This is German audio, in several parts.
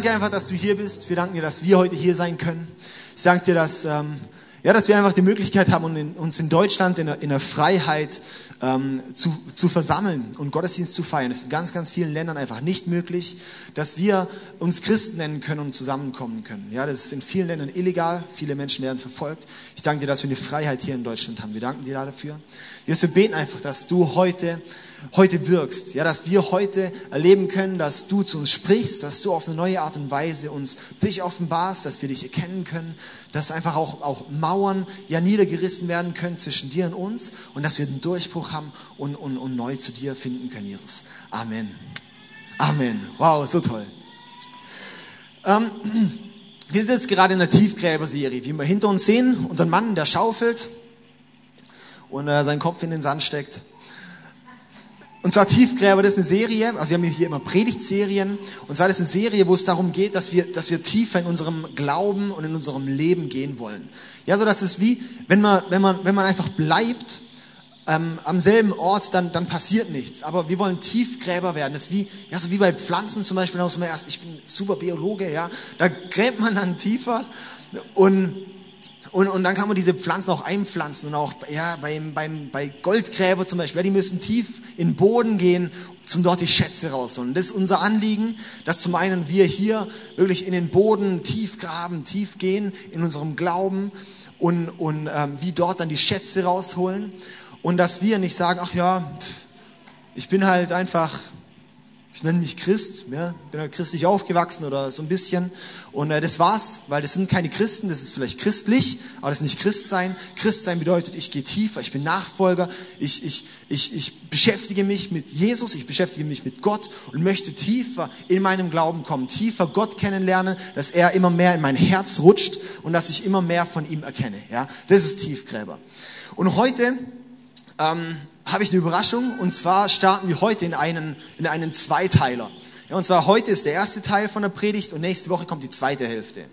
Danke einfach, dass du hier bist. Wir danken dir, dass wir heute hier sein können. Ich danke dir, dass, ähm, ja, dass wir einfach die Möglichkeit haben, uns in Deutschland in der, in der Freiheit ähm, zu, zu versammeln und Gottesdienst zu feiern. Es ist in ganz, ganz vielen Ländern einfach nicht möglich, dass wir uns Christen nennen können und zusammenkommen können. Ja, das ist in vielen Ländern illegal. Viele Menschen werden verfolgt. Ich danke dir, dass wir eine Freiheit hier in Deutschland haben. Wir danken dir dafür. Jesus, wir beten einfach, dass du heute heute wirkst. Ja, dass wir heute erleben können, dass du zu uns sprichst, dass du auf eine neue Art und Weise uns dich offenbarst, dass wir dich erkennen können, dass einfach auch, auch Mauern ja niedergerissen werden können zwischen dir und uns und dass wir den Durchbruch haben und, und, und neu zu dir finden können, Jesus. Amen. Amen. Wow, so toll. Ähm, wir sind jetzt gerade in der Tiefgräberserie, wie wir hinter uns sehen, unseren Mann, der schaufelt und äh, seinen Kopf in den Sand steckt. Und zwar Tiefgräber, das ist eine Serie, also wir haben hier immer Predigtserien, und zwar das ist eine Serie, wo es darum geht, dass wir, dass wir tiefer in unserem Glauben und in unserem Leben gehen wollen. Ja, so dass es wie, wenn man, wenn man, wenn man einfach bleibt, ähm, am selben Ort, dann, dann passiert nichts. Aber wir wollen Tiefgräber werden. Das ist wie, ja, so wie bei Pflanzen zum Beispiel, da muss man erst, ich bin super Biologe, ja, da gräbt man dann tiefer und und, und dann kann man diese Pflanzen auch einpflanzen und auch ja, beim, beim, bei Goldgräber zum Beispiel, ja, die müssen tief in den Boden gehen, zum dort die Schätze rausholen. Das ist unser Anliegen, dass zum einen wir hier wirklich in den Boden tief graben, tief gehen in unserem Glauben und, und ähm, wie dort dann die Schätze rausholen und dass wir nicht sagen, ach ja, ich bin halt einfach ich nenne mich Christ, ja, bin halt christlich aufgewachsen oder so ein bisschen. Und äh, das war's, weil das sind keine Christen, das ist vielleicht christlich, aber das ist nicht Christsein. Christsein bedeutet, ich gehe tiefer, ich bin Nachfolger, ich, ich, ich, ich beschäftige mich mit Jesus, ich beschäftige mich mit Gott und möchte tiefer in meinem Glauben kommen, tiefer Gott kennenlernen, dass er immer mehr in mein Herz rutscht und dass ich immer mehr von ihm erkenne. Ja, das ist Tiefgräber. Und heute ähm, habe ich eine Überraschung und zwar starten wir heute in einen, in einen Zweiteiler. Ja, und zwar heute ist der erste Teil von der Predigt und nächste Woche kommt die zweite Hälfte.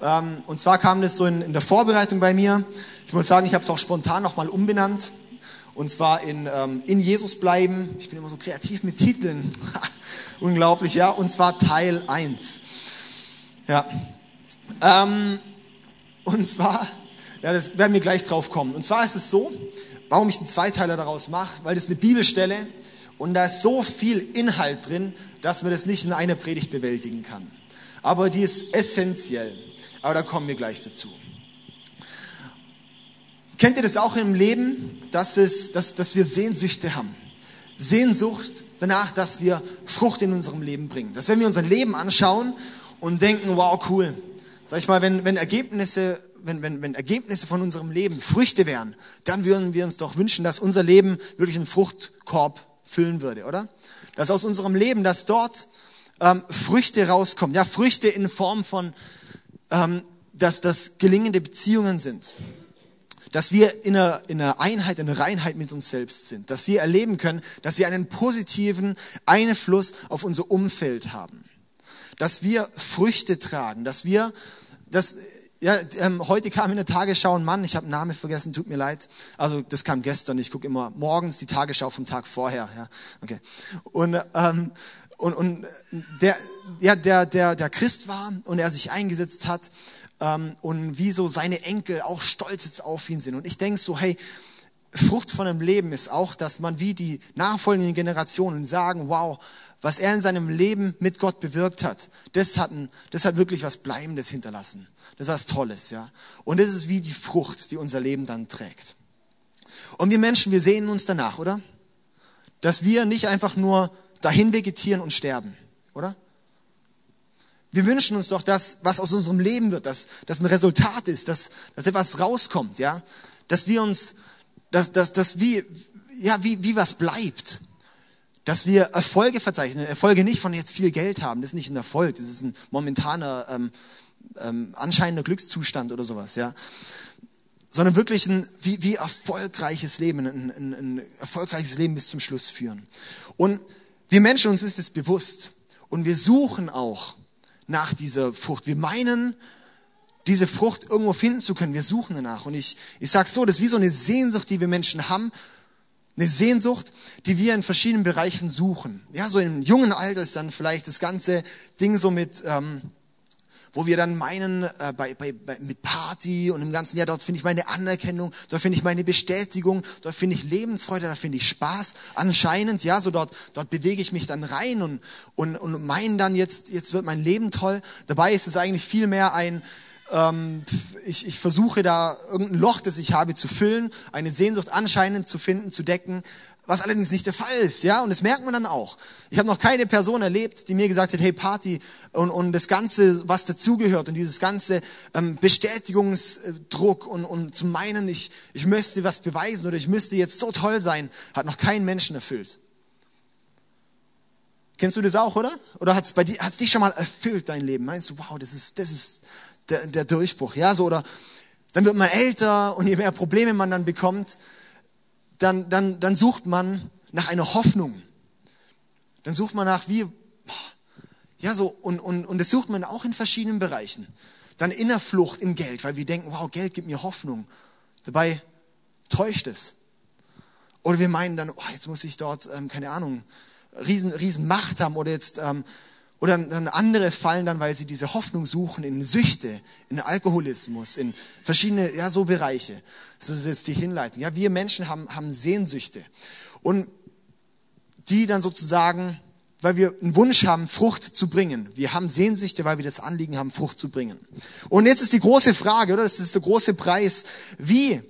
Ähm, und zwar kam das so in, in der Vorbereitung bei mir. Ich muss sagen, ich habe es auch spontan nochmal umbenannt. Und zwar in, ähm, in Jesus bleiben. Ich bin immer so kreativ mit Titeln. Unglaublich, ja. Und zwar Teil 1. Ja. Ähm, und zwar, ja, das werden wir gleich drauf kommen. Und zwar ist es so, warum ich einen Zweiteiler daraus mache, weil das eine Bibelstelle und da ist so viel Inhalt drin, dass man das nicht in einer Predigt bewältigen kann. Aber die ist essentiell. Aber da kommen wir gleich dazu. Kennt ihr das auch im Leben, dass, es, dass, dass wir Sehnsüchte haben? Sehnsucht danach, dass wir Frucht in unserem Leben bringen. Dass wenn wir unser Leben anschauen und denken, wow, cool. Sag ich mal, wenn, wenn Ergebnisse wenn, wenn, wenn Ergebnisse von unserem Leben Früchte wären, dann würden wir uns doch wünschen, dass unser Leben wirklich einen Fruchtkorb füllen würde, oder? Dass aus unserem Leben, dass dort ähm, Früchte rauskommen. Ja, Früchte in Form von, ähm, dass das gelingende Beziehungen sind. Dass wir in einer, in einer Einheit, in einer Reinheit mit uns selbst sind. Dass wir erleben können, dass wir einen positiven Einfluss auf unser Umfeld haben. Dass wir Früchte tragen. Dass wir, dass ja, ähm, heute kam in der Tagesschau ein Mann, ich habe Namen vergessen, tut mir leid. Also das kam gestern, ich gucke immer morgens die Tagesschau vom Tag vorher. Ja, okay. Und, ähm, und, und der, ja, der, der, der Christ war und er sich eingesetzt hat ähm, und wie so seine Enkel auch stolz jetzt auf ihn sind. Und ich denke so, hey, Frucht von einem Leben ist auch, dass man wie die nachfolgenden Generationen sagen, wow, was er in seinem Leben mit Gott bewirkt hat, das hat, ein, das hat wirklich was Bleibendes hinterlassen. Das ist was Tolles, ja. Und das ist wie die Frucht, die unser Leben dann trägt. Und wir Menschen, wir sehen uns danach, oder? Dass wir nicht einfach nur dahin vegetieren und sterben, oder? Wir wünschen uns doch, dass was aus unserem Leben wird, dass das ein Resultat ist, dass, dass etwas rauskommt, ja? Dass wir uns, dass, dass, dass wie, ja, wie, wie was bleibt. Dass wir Erfolge verzeichnen. Erfolge nicht von jetzt viel Geld haben. Das ist nicht ein Erfolg. Das ist ein momentaner, ähm, ähm, anscheinender Glückszustand oder sowas, ja. Sondern wirklich ein wie, wie erfolgreiches Leben, ein, ein, ein erfolgreiches Leben bis zum Schluss führen. Und wir Menschen, uns ist es bewusst. Und wir suchen auch nach dieser Frucht. Wir meinen, diese Frucht irgendwo finden zu können. Wir suchen danach. Und ich, ich sage so, das ist wie so eine Sehnsucht, die wir Menschen haben, eine Sehnsucht, die wir in verschiedenen Bereichen suchen. Ja, so im jungen Alter ist dann vielleicht das ganze Ding so mit, ähm, wo wir dann meinen, äh, bei, bei, bei, mit Party und im ganzen Jahr, dort finde ich meine Anerkennung, dort finde ich meine Bestätigung, dort finde ich Lebensfreude, da finde ich Spaß. Anscheinend, ja, so dort, dort bewege ich mich dann rein und, und, und meinen dann, jetzt, jetzt wird mein Leben toll. Dabei ist es eigentlich viel mehr ein, ähm, ich, ich versuche da irgendein Loch, das ich habe, zu füllen, eine Sehnsucht anscheinend zu finden, zu decken, was allerdings nicht der Fall ist, ja, und das merkt man dann auch. Ich habe noch keine Person erlebt, die mir gesagt hat, hey Party und, und das Ganze, was dazugehört und dieses ganze ähm, Bestätigungsdruck und, und zu meinen, ich, ich müsste was beweisen oder ich müsste jetzt so toll sein, hat noch keinen Menschen erfüllt. Kennst du das auch, oder? Oder hat es bei dir, hat's dich schon mal erfüllt, dein Leben? Meinst du, wow, das ist, das ist der, der Durchbruch, ja, so, oder dann wird man älter und je mehr Probleme man dann bekommt, dann, dann, dann sucht man nach einer Hoffnung. Dann sucht man nach wie, ja so, und, und, und das sucht man auch in verschiedenen Bereichen. Dann Innerflucht in Geld, weil wir denken, wow, Geld gibt mir Hoffnung. Dabei täuscht es. Oder wir meinen dann, oh, jetzt muss ich dort, ähm, keine Ahnung, riesen, riesen Macht haben oder jetzt, ähm, oder dann andere fallen dann, weil sie diese Hoffnung suchen in Süchte, in Alkoholismus, in verschiedene, ja, so Bereiche. So ist jetzt die Hinleitung. Ja, wir Menschen haben, haben Sehnsüchte. Und die dann sozusagen, weil wir einen Wunsch haben, Frucht zu bringen. Wir haben Sehnsüchte, weil wir das Anliegen haben, Frucht zu bringen. Und jetzt ist die große Frage, oder? Das ist der große Preis. Wie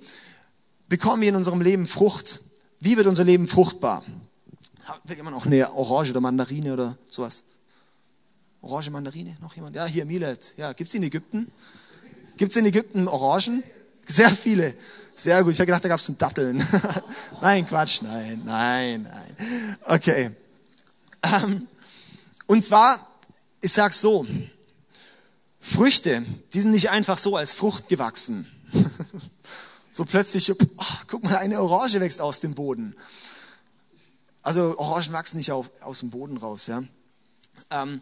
bekommen wir in unserem Leben Frucht? Wie wird unser Leben fruchtbar? Will jemand noch eine Orange oder Mandarine oder sowas? Orange Mandarine? Noch jemand? Ja, hier Milet. Ja, die in Ägypten? Gibt's in Ägypten Orangen? Sehr viele. Sehr gut. Ich habe gedacht, da gab's es Datteln. nein, Quatsch. Nein, nein, nein. Okay. Ähm, und zwar, ich sag's so. Früchte, die sind nicht einfach so als Frucht gewachsen. so plötzlich, oh, guck mal, eine Orange wächst aus dem Boden. Also Orangen wachsen nicht auf, aus dem Boden raus, ja. Ähm,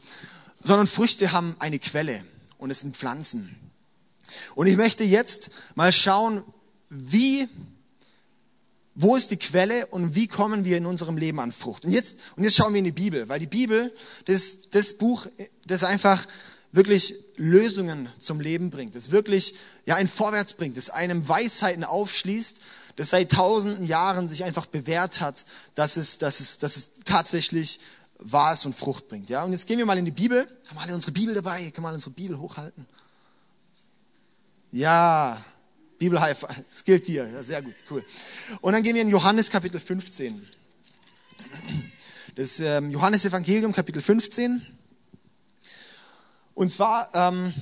sondern Früchte haben eine Quelle und es sind Pflanzen. Und ich möchte jetzt mal schauen, wie, wo ist die Quelle und wie kommen wir in unserem Leben an Frucht. Und jetzt, und jetzt schauen wir in die Bibel, weil die Bibel, das, das Buch, das einfach wirklich Lösungen zum Leben bringt, das wirklich ja ein Vorwärts bringt, das einem Weisheiten aufschließt, das seit tausenden Jahren sich einfach bewährt hat, dass es, dass es, dass es tatsächlich wahr ist und Frucht bringt. Ja? Und jetzt gehen wir mal in die Bibel. Haben wir alle unsere Bibel dabei? Können wir mal unsere Bibel hochhalten? Ja, Bibel High Five. Das gilt dir. Ja, sehr gut, cool. Und dann gehen wir in Johannes Kapitel 15. Das ähm, Johannes Evangelium Kapitel 15. Und zwar ähm,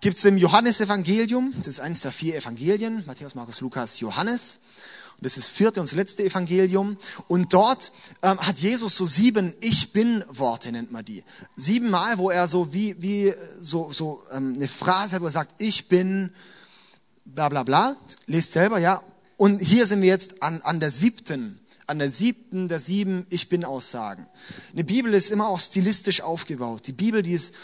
gibt es im Johannes Evangelium, das ist eines der vier Evangelien, Matthäus, Markus, Lukas, Johannes. Und das ist das vierte und das letzte Evangelium. Und dort ähm, hat Jesus so sieben Ich bin Worte, nennt man die. Siebenmal, wo er so wie, wie so, so ähm, eine Phrase hat, wo er sagt, ich bin bla bla bla. Lest selber, ja. Und hier sind wir jetzt an, an der siebten, an der siebten der sieben Ich bin Aussagen. Eine Bibel ist immer auch stilistisch aufgebaut. Die Bibel, die ist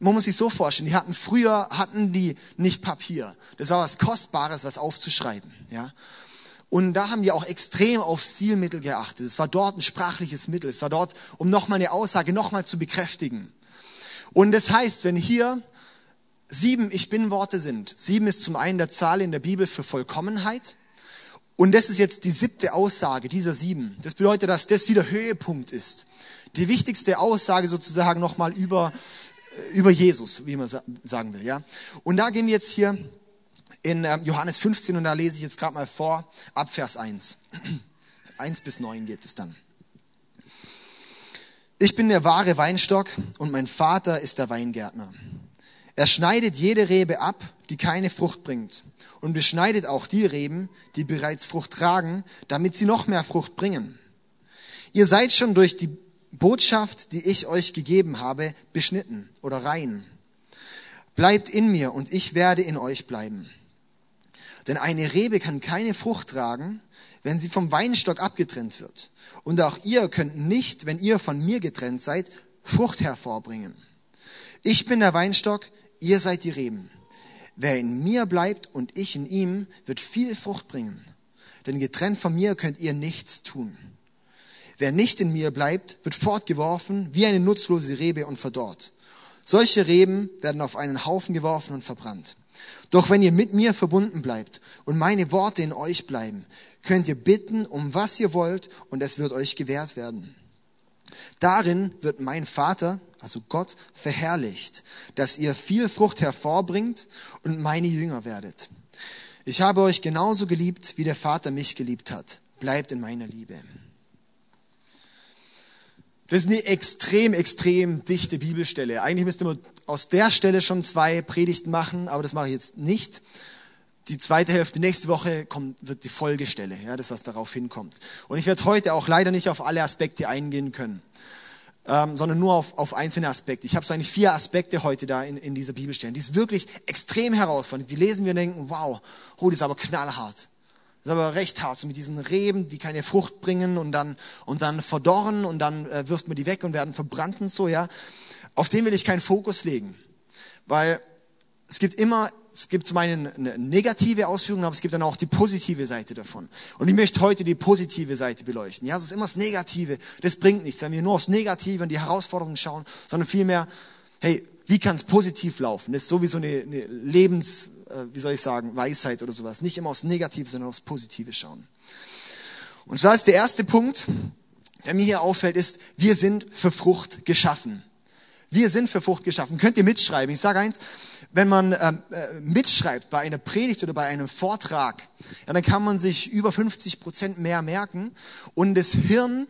man muss sich so vorstellen, die hatten früher hatten die nicht Papier. Das war was Kostbares, was aufzuschreiben, ja. Und da haben die auch extrem auf Stilmittel geachtet. Es war dort ein sprachliches Mittel. Es war dort, um nochmal eine Aussage nochmal zu bekräftigen. Und das heißt, wenn hier sieben Ich bin Worte sind, sieben ist zum einen der Zahl in der Bibel für Vollkommenheit. Und das ist jetzt die siebte Aussage dieser sieben. Das bedeutet, dass das wieder Höhepunkt ist. Die wichtigste Aussage sozusagen nochmal über, über Jesus, wie man sagen will, ja. Und da gehen wir jetzt hier in ähm, Johannes 15 und da lese ich jetzt gerade mal vor, ab Vers 1. 1 bis 9 geht es dann. Ich bin der wahre Weinstock und mein Vater ist der Weingärtner. Er schneidet jede Rebe ab, die keine Frucht bringt und beschneidet auch die Reben, die bereits Frucht tragen, damit sie noch mehr Frucht bringen. Ihr seid schon durch die Botschaft, die ich euch gegeben habe, beschnitten oder rein. Bleibt in mir und ich werde in euch bleiben. Denn eine Rebe kann keine Frucht tragen, wenn sie vom Weinstock abgetrennt wird. Und auch ihr könnt nicht, wenn ihr von mir getrennt seid, Frucht hervorbringen. Ich bin der Weinstock, ihr seid die Reben. Wer in mir bleibt und ich in ihm, wird viel Frucht bringen. denn getrennt von mir könnt ihr nichts tun. Wer nicht in mir bleibt, wird fortgeworfen wie eine nutzlose Rebe und verdorrt. Solche Reben werden auf einen Haufen geworfen und verbrannt. Doch wenn ihr mit mir verbunden bleibt und meine Worte in euch bleiben, könnt ihr bitten, um was ihr wollt, und es wird euch gewährt werden. Darin wird mein Vater, also Gott, verherrlicht, dass ihr viel Frucht hervorbringt und meine Jünger werdet. Ich habe euch genauso geliebt, wie der Vater mich geliebt hat. Bleibt in meiner Liebe. Das ist eine extrem, extrem dichte Bibelstelle. Eigentlich müsste man aus der Stelle schon zwei Predigten machen, aber das mache ich jetzt nicht. Die zweite Hälfte nächste Woche kommt, wird die Folgestelle, ja, das was darauf hinkommt. Und ich werde heute auch leider nicht auf alle Aspekte eingehen können, ähm, sondern nur auf, auf einzelne Aspekte. Ich habe so eigentlich vier Aspekte heute da in, in dieser Bibelstelle. Die ist wirklich extrem herausfordernd. Die lesen wir und denken, wow, oh, die ist aber knallhart. Das ist aber recht hart, so mit diesen Reben, die keine Frucht bringen und dann, und dann verdorren und dann äh, wirft man die weg und werden verbrannt und so, ja. Auf den will ich keinen Fokus legen. Weil es gibt immer, es gibt zum einen eine negative Ausführung, aber es gibt dann auch die positive Seite davon. Und ich möchte heute die positive Seite beleuchten. Ja, es ist immer das Negative. Das bringt nichts, wenn wir nur aufs Negative und die Herausforderungen schauen, sondern vielmehr, hey, wie kann es positiv laufen? Das ist sowieso eine, eine Lebens, äh, wie soll ich sagen, Weisheit oder sowas. Nicht immer aufs Negative, sondern aufs Positive schauen. Und zwar ist der erste Punkt, der mir hier auffällt, ist, wir sind für Frucht geschaffen. Wir sind für Frucht geschaffen. Könnt ihr mitschreiben? Ich sage eins, wenn man ähm, äh, mitschreibt bei einer Predigt oder bei einem Vortrag, ja, dann kann man sich über 50 Prozent mehr merken und das Hirn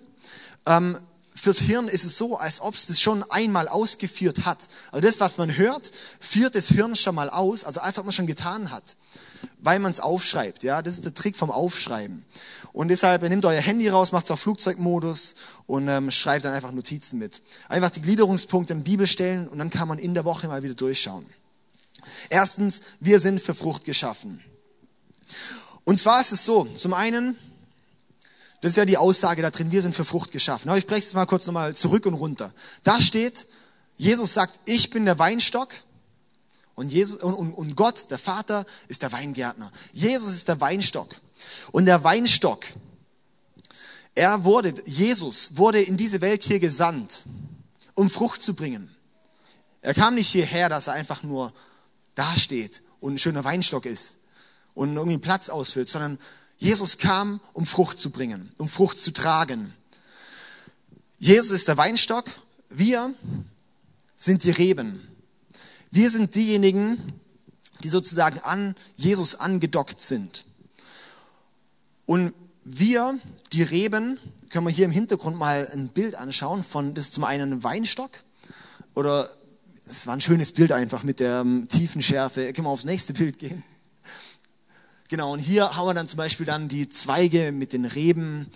ähm, fürs Hirn ist es so, als ob es das schon einmal ausgeführt hat. Also das, was man hört, führt das Hirn schon mal aus, also als ob man schon getan hat, weil man es aufschreibt. Ja, das ist der Trick vom Aufschreiben. Und deshalb nehmt euer Handy raus, macht es auf Flugzeugmodus und ähm, schreibt dann einfach Notizen mit. Einfach die Gliederungspunkte in Bibel stellen und dann kann man in der Woche mal wieder durchschauen. Erstens, wir sind für Frucht geschaffen. Und zwar ist es so, zum einen das ist ja die Aussage da drin, wir sind für Frucht geschaffen. Aber ich breche es mal kurz nochmal zurück und runter. Da steht, Jesus sagt, ich bin der Weinstock und, Jesus, und, und, Gott, der Vater, ist der Weingärtner. Jesus ist der Weinstock. Und der Weinstock, er wurde, Jesus wurde in diese Welt hier gesandt, um Frucht zu bringen. Er kam nicht hierher, dass er einfach nur dasteht und ein schöner Weinstock ist und irgendwie einen Platz ausfüllt, sondern Jesus kam, um Frucht zu bringen, um Frucht zu tragen. Jesus ist der Weinstock, wir sind die Reben. Wir sind diejenigen, die sozusagen an Jesus angedockt sind. Und wir, die Reben, können wir hier im Hintergrund mal ein Bild anschauen von, das ist zum einen ein Weinstock oder es war ein schönes Bild einfach mit der ähm, tiefen Schärfe. Können wir aufs nächste Bild gehen? Genau, und hier haben wir dann zum Beispiel dann die Zweige mit den Reben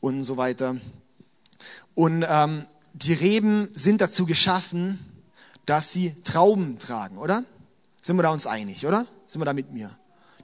und so weiter. Und ähm, die Reben sind dazu geschaffen, dass sie Trauben tragen, oder? Sind wir da uns einig, oder? Sind wir da mit mir?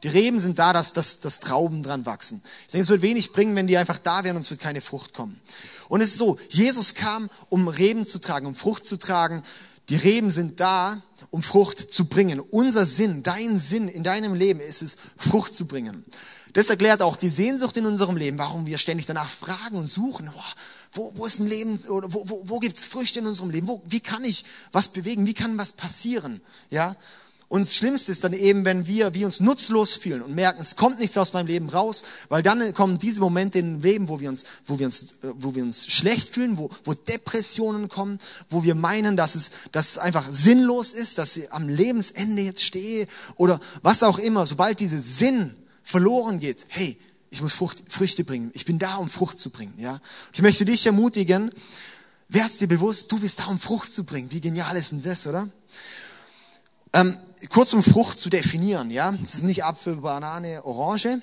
Die Reben sind da, dass, dass, dass Trauben dran wachsen. Ich denke, es wird wenig bringen, wenn die einfach da wären und es wird keine Frucht kommen. Und es ist so, Jesus kam, um Reben zu tragen, um Frucht zu tragen. Die Reben sind da, um Frucht zu bringen. Unser Sinn, dein Sinn in deinem Leben ist es, Frucht zu bringen. Das erklärt auch die Sehnsucht in unserem Leben, warum wir ständig danach fragen und suchen. Oh, wo, wo ist ein Leben oder wo, wo, wo gibt es Früchte in unserem Leben? Wo, wie kann ich was bewegen? Wie kann was passieren? Ja, und das Schlimmste ist dann eben, wenn wir, wir uns nutzlos fühlen und merken, es kommt nichts aus meinem Leben raus, weil dann kommen diese Momente in Leben, wo wir uns, wo wir uns, äh, wo wir uns schlecht fühlen, wo, wo Depressionen kommen, wo wir meinen, dass es, dass es einfach sinnlos ist, dass ich am Lebensende jetzt stehe oder was auch immer. Sobald dieser Sinn verloren geht, hey, ich muss Frucht, Früchte bringen. Ich bin da, um Frucht zu bringen, ja. Ich möchte dich ermutigen, wärst dir bewusst, du bist da, um Frucht zu bringen. Wie genial ist denn das, oder? Ähm, kurz um Frucht zu definieren, ja. Es ist nicht Apfel, Banane, Orange,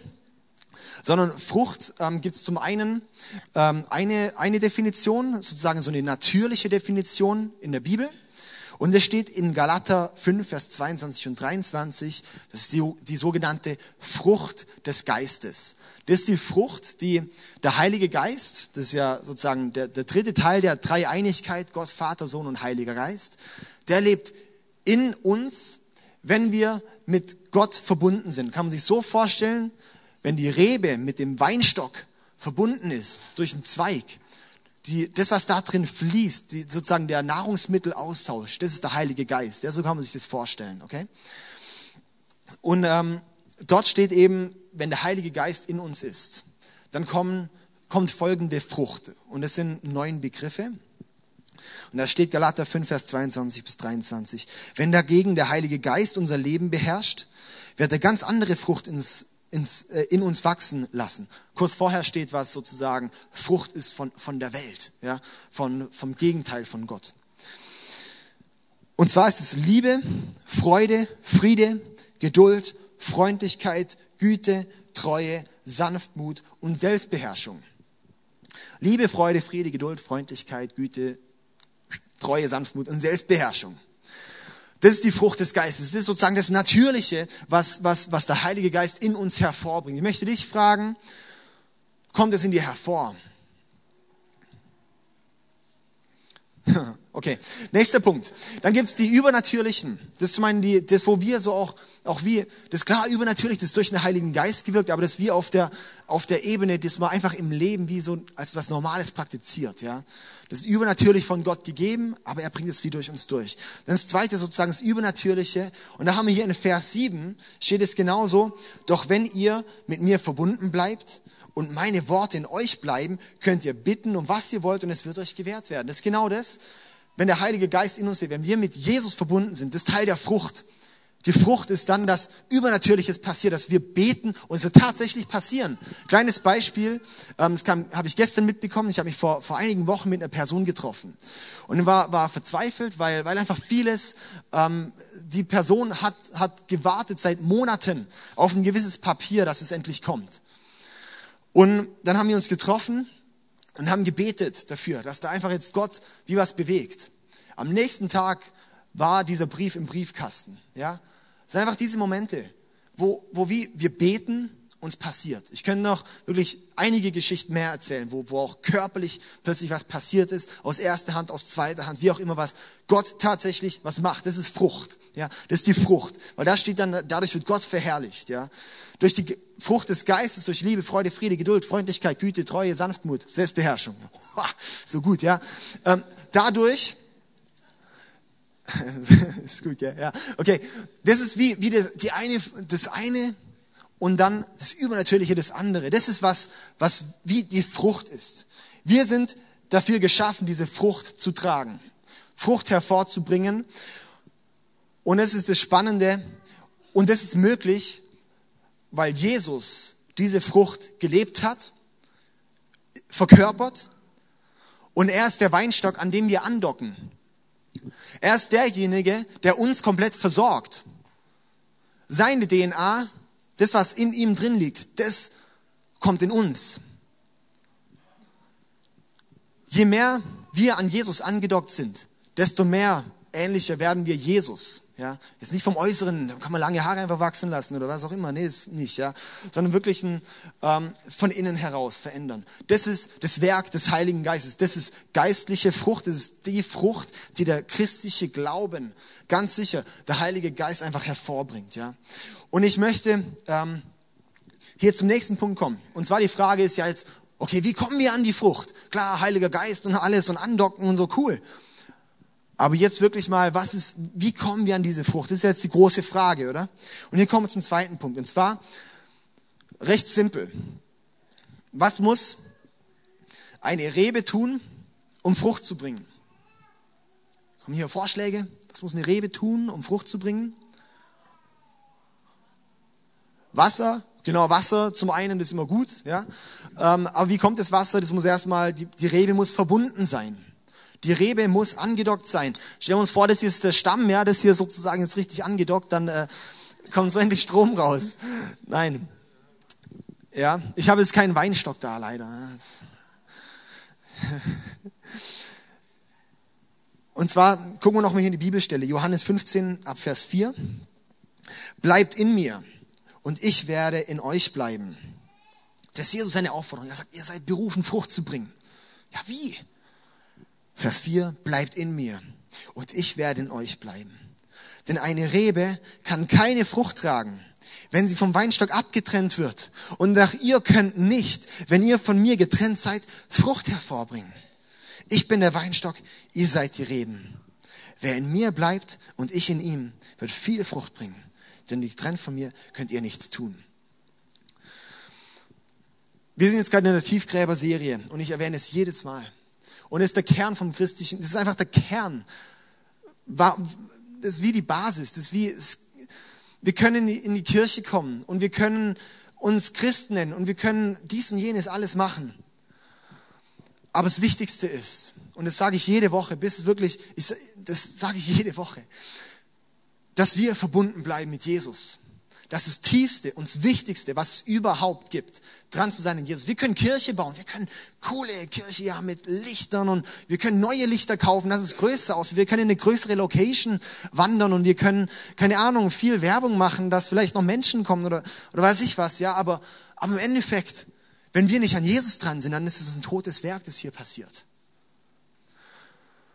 sondern Frucht ähm, gibt es zum einen ähm, eine, eine Definition, sozusagen so eine natürliche Definition in der Bibel. Und es steht in Galater 5, Vers 22 und 23, das ist die, die sogenannte Frucht des Geistes. Das ist die Frucht, die der Heilige Geist, das ist ja sozusagen der, der dritte Teil der Dreieinigkeit, Gott, Vater, Sohn und Heiliger Geist, der lebt in uns, wenn wir mit Gott verbunden sind. Kann man sich so vorstellen, wenn die Rebe mit dem Weinstock verbunden ist durch einen Zweig, die, das, was da drin fließt, die, sozusagen der Nahrungsmittelaustausch, das ist der Heilige Geist. Ja, so kann man sich das vorstellen, okay? Und ähm, dort steht eben, wenn der Heilige Geist in uns ist, dann kommen, kommt folgende Frucht. Und das sind neun Begriffe. Und da steht Galater 5, Vers 22 bis 23. Wenn dagegen der Heilige Geist unser Leben beherrscht, wird er ganz andere Frucht ins, ins, äh, in uns wachsen lassen. Kurz vorher steht was sozusagen, Frucht ist von, von der Welt, ja, von, vom Gegenteil von Gott. Und zwar ist es Liebe, Freude, Friede, Geduld, Freundlichkeit, Güte, Treue, Sanftmut und Selbstbeherrschung. Liebe, Freude, Friede, Geduld, Freundlichkeit, Güte, Treue, Sanftmut und Selbstbeherrschung. Das ist die Frucht des Geistes. Das ist sozusagen das Natürliche, was, was, was der Heilige Geist in uns hervorbringt. Ich möchte dich fragen, kommt es in dir hervor? Okay, nächster Punkt. Dann gibt's die Übernatürlichen. Das meinen die, das, wo wir so auch, auch wir, das ist klar übernatürlich, das ist durch den Heiligen Geist gewirkt, aber das wir auf der, auf der Ebene, das man einfach im Leben wie so als was Normales praktiziert, ja. Das ist übernatürlich von Gott gegeben, aber er bringt es wie durch uns durch. Dann das zweite sozusagen das Übernatürliche. Und da haben wir hier in Vers 7 steht es genauso. Doch wenn ihr mit mir verbunden bleibt, und meine Worte in euch bleiben, könnt ihr bitten, um was ihr wollt, und es wird euch gewährt werden. Das ist genau das, wenn der Heilige Geist in uns lebt, wenn wir mit Jesus verbunden sind, das ist Teil der Frucht. Die Frucht ist dann, dass Übernatürliches passiert, dass wir beten und es wird tatsächlich passieren. Kleines Beispiel, ähm, das habe ich gestern mitbekommen. Ich habe mich vor, vor einigen Wochen mit einer Person getroffen und war, war verzweifelt, weil, weil einfach vieles, ähm, die Person hat, hat gewartet seit Monaten auf ein gewisses Papier, dass es endlich kommt. Und dann haben wir uns getroffen und haben gebetet dafür, dass da einfach jetzt Gott wie was bewegt. Am nächsten Tag war dieser Brief im Briefkasten. Ja, es sind einfach diese Momente, wo, wo wir, wir beten uns passiert. Ich könnte noch wirklich einige Geschichten mehr erzählen, wo, wo auch körperlich plötzlich was passiert ist, aus erster Hand, aus zweiter Hand, wie auch immer was. Gott tatsächlich was macht. Das ist Frucht. Ja, das ist die Frucht. Weil da steht dann, dadurch wird Gott verherrlicht. Ja, durch die Frucht des Geistes, durch Liebe, Freude, Friede, Geduld, Freundlichkeit, Güte, Treue, Sanftmut, Selbstbeherrschung. So gut, ja. Ähm, dadurch, ist gut, ja. Okay, das ist wie, wie die eine, das eine und dann das Übernatürliche das andere. Das ist was, was wie die Frucht ist. Wir sind dafür geschaffen, diese Frucht zu tragen, Frucht hervorzubringen. Und es ist das Spannende. Und das ist möglich, weil Jesus diese Frucht gelebt hat, verkörpert. Und er ist der Weinstock, an dem wir andocken. Er ist derjenige, der uns komplett versorgt. Seine DNA das, was in ihm drin liegt, das kommt in uns. Je mehr wir an Jesus angedockt sind, desto mehr ähnlicher werden wir Jesus. Ja, jetzt nicht vom Äußeren, kann man lange Haare einfach wachsen lassen oder was auch immer, nee, ist nicht, ja, sondern wirklich ein, ähm, von innen heraus verändern. Das ist das Werk des Heiligen Geistes. Das ist geistliche Frucht. Das ist die Frucht, die der christliche Glauben ganz sicher der Heilige Geist einfach hervorbringt. Ja, und ich möchte ähm, hier zum nächsten Punkt kommen. Und zwar die Frage ist ja jetzt, okay, wie kommen wir an die Frucht? Klar, Heiliger Geist und alles und andocken und so cool. Aber jetzt wirklich mal, was ist, wie kommen wir an diese Frucht? Das ist jetzt die große Frage, oder? Und hier kommen wir zum zweiten Punkt. Und zwar recht simpel. Was muss eine Rebe tun, um Frucht zu bringen? Kommen hier Vorschläge? Was muss eine Rebe tun, um Frucht zu bringen? Wasser, genau Wasser zum einen, das ist immer gut, ja. Ähm, aber wie kommt das Wasser? Das muss erstmal, die, die Rebe muss verbunden sein. Die Rebe muss angedockt sein. Stellen wir uns vor, das hier ist der Stamm, ja, das hier sozusagen jetzt richtig angedockt, dann äh, kommt so endlich Strom raus. Nein. Ja, ich habe jetzt keinen Weinstock da, leider. Und zwar gucken wir nochmal hier in die Bibelstelle, Johannes 15 ab Vers 4. Bleibt in mir und ich werde in euch bleiben. Das ist Jesus seine Aufforderung. Er sagt, ihr seid berufen, Frucht zu bringen. Ja, wie? Vers 4, bleibt in mir und ich werde in euch bleiben. Denn eine Rebe kann keine Frucht tragen, wenn sie vom Weinstock abgetrennt wird. Und auch ihr könnt nicht, wenn ihr von mir getrennt seid, Frucht hervorbringen. Ich bin der Weinstock, ihr seid die Reben. Wer in mir bleibt und ich in ihm, wird viel Frucht bringen. Denn getrennt von mir könnt ihr nichts tun. Wir sind jetzt gerade in der Tiefgräber-Serie und ich erwähne es jedes Mal. Und es ist der Kern vom Christlichen, das ist einfach der Kern. Das ist wie die Basis, das ist wie, wir können in die Kirche kommen und wir können uns Christen nennen und wir können dies und jenes alles machen. Aber das Wichtigste ist, und das sage ich jede Woche, bis es wirklich, ich, das sage ich jede Woche, dass wir verbunden bleiben mit Jesus das ist Tiefste und das Wichtigste, was es überhaupt gibt, dran zu sein in Jesus. Wir können Kirche bauen, wir können coole Kirche ja mit Lichtern und wir können neue Lichter kaufen, das ist größer aus. Wir können in eine größere Location wandern und wir können, keine Ahnung, viel Werbung machen, dass vielleicht noch Menschen kommen oder, oder weiß ich was, ja, aber, aber im Endeffekt, wenn wir nicht an Jesus dran sind, dann ist es ein totes Werk, das hier passiert.